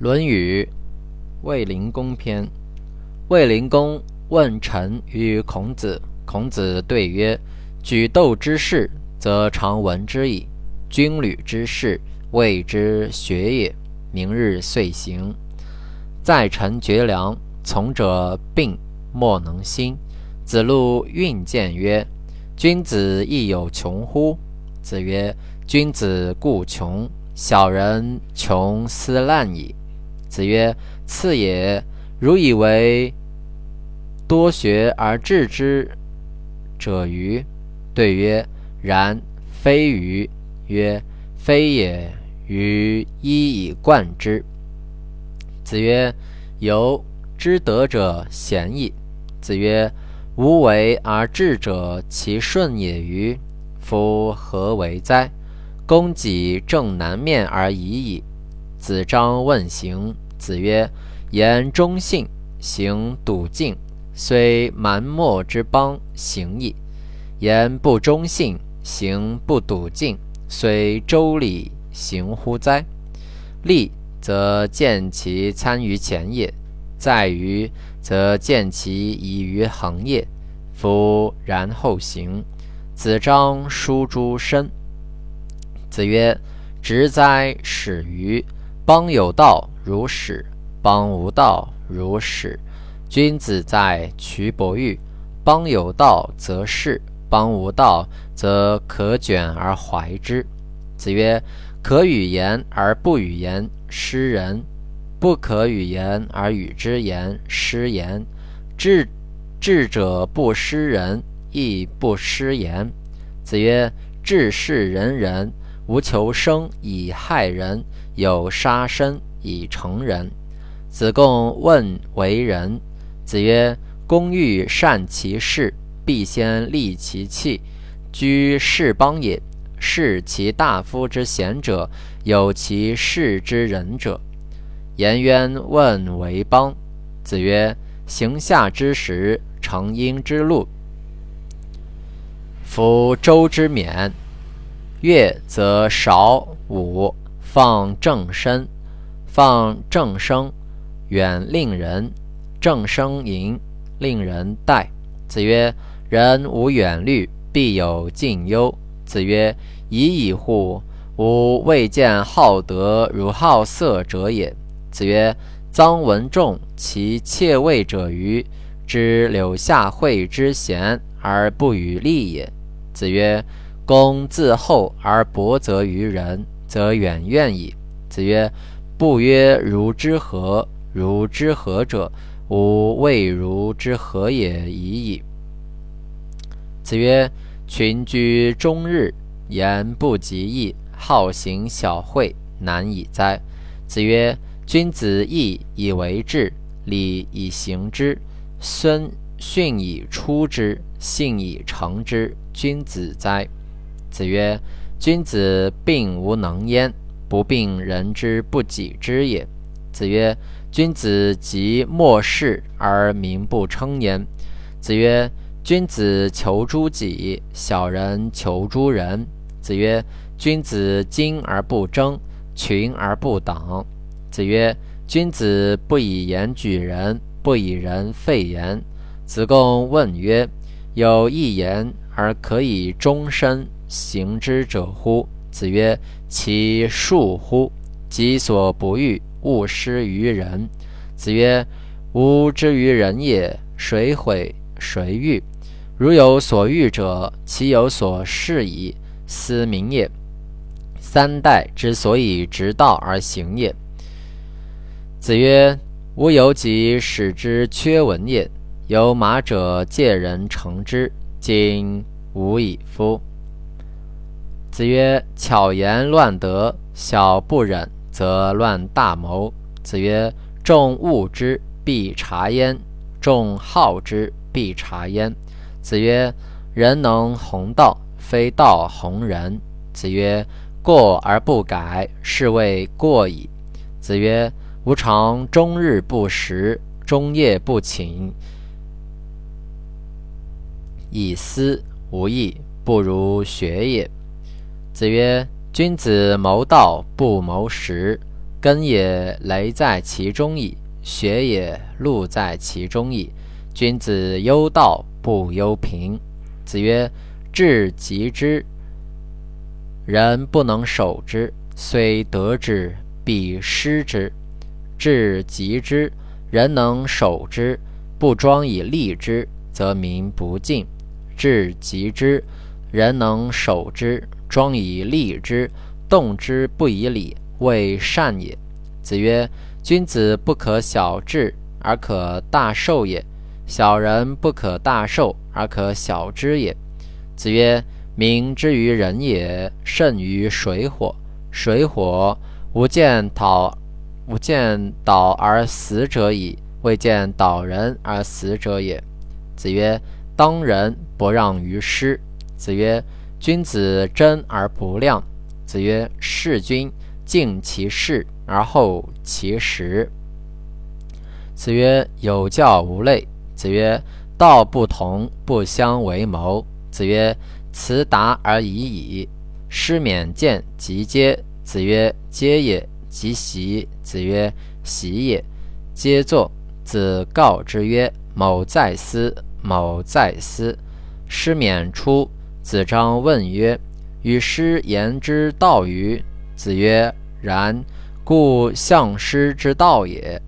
《论语·卫灵公篇》：卫灵公问臣与孔子，孔子对曰：“举斗之事，则常闻之矣；军旅之事，谓之学也。明日遂行。在臣绝粮，从者病，莫能兴。”子路运见曰：“君子亦有穷乎？”子曰：“君子固穷，小人穷斯滥矣。”子曰：“次也，如以为多学而治之者愚。”对曰：“然，非愚。”曰：“非也，于一以贯之。”子曰：“由之德者贤矣。”子曰：“无为而治者，其顺也与？夫何为哉？公己正南面而已矣。”子张问行。子曰：“言忠信，行笃敬，虽蛮貊之邦，行矣；言不忠信，行不笃敬，虽周礼，行乎哉？立则见其参于前也，在于则见其已于行也。夫然后行。”子张书诸身。子曰：“直哉，始于邦有道。”如始，邦无道；如始，君子在衢伯玉。邦有道则仕，邦无道则可卷而怀之。子曰：可与言而不与言，失人；不可与言而与之言，失言。智智者不失人，亦不失言。子曰：智是仁人，无求生以害人，有杀身。以成人。子贡问为人。子曰：“公欲善其事，必先利其器。居士邦也，士其大夫之贤者，有其事之仁者。”颜渊问为邦。子曰：“行下之时，成殷之路。夫周之冕，乐则少武，放正身。”放正声，远令人；正声淫，令人待。子曰：“人无远虑，必有近忧。”子曰：“已矣乎！吾未见好德如好色者也。”子曰：“臧文仲其妾位者于知柳下惠之贤而不与利也。”子曰：“公自厚而薄责于人，则远怨矣。”子曰。不曰如之何？如之何者？吾未如之何也已矣。子曰：群居终日，言不及义，好行小惠，难以哉？子曰：君子义以为质，礼以行之，孙训以出之，信以成之，君子哉？子曰：君子病无能焉。不病人之不己知也。子曰：君子及莫世而民不称焉。子曰：君子求诸己，小人求诸人。子曰：君子精而不争，群而不党。子曰：君子不以言举人，不以人废言。子贡问曰：有一言而可以终身行之者乎？子曰：“其恕乎！己所不欲，勿施于人。”子曰：“吾之于人也，谁毁谁欲？如有所欲者，其有所示矣。斯民也。三代之所以直道而行也。”子曰：“吾犹己使之缺文也。有马者借人乘之，今无以夫。”子曰：“巧言乱德，小不忍则乱大谋。”子曰：“众恶之，必察焉；众好之，必察焉。”子曰：“人能弘道，非道弘人。”子曰：“过而不改，是谓过矣。”子曰：“吾尝终日不食，终夜不寝，以思无益，不如学也。”子曰：“君子谋道不谋食，根也雷在其中矣，学也禄在其中矣。君子忧道不忧贫。子曰：至极之，人不能守之，虽得之，必失之；至极之，人能守之，不庄以利之，则民不敬；至极之，人能守之，庄以利之，动之不以礼。为善也。子曰：君子不可小智而可大受也，小人不可大受而可小知也。子曰：民之于人也，胜于水火。水火吾见蹈，吾见蹈而死者矣，未见蹈人而死者也。子曰：当仁不让于师。子曰：君子真而不亮。子曰：事君。敬其事而后其实。子曰：“有教无类。”子曰：“道不同，不相为谋。”子曰：“辞达而已矣。”师免见及嗟。子曰：“嗟也。”及习。子曰：“习也。”皆坐。子告之曰：“某在思，某在思。”师免出。子张问曰：“与师言之道与？”子曰：“然，故相师之道也。”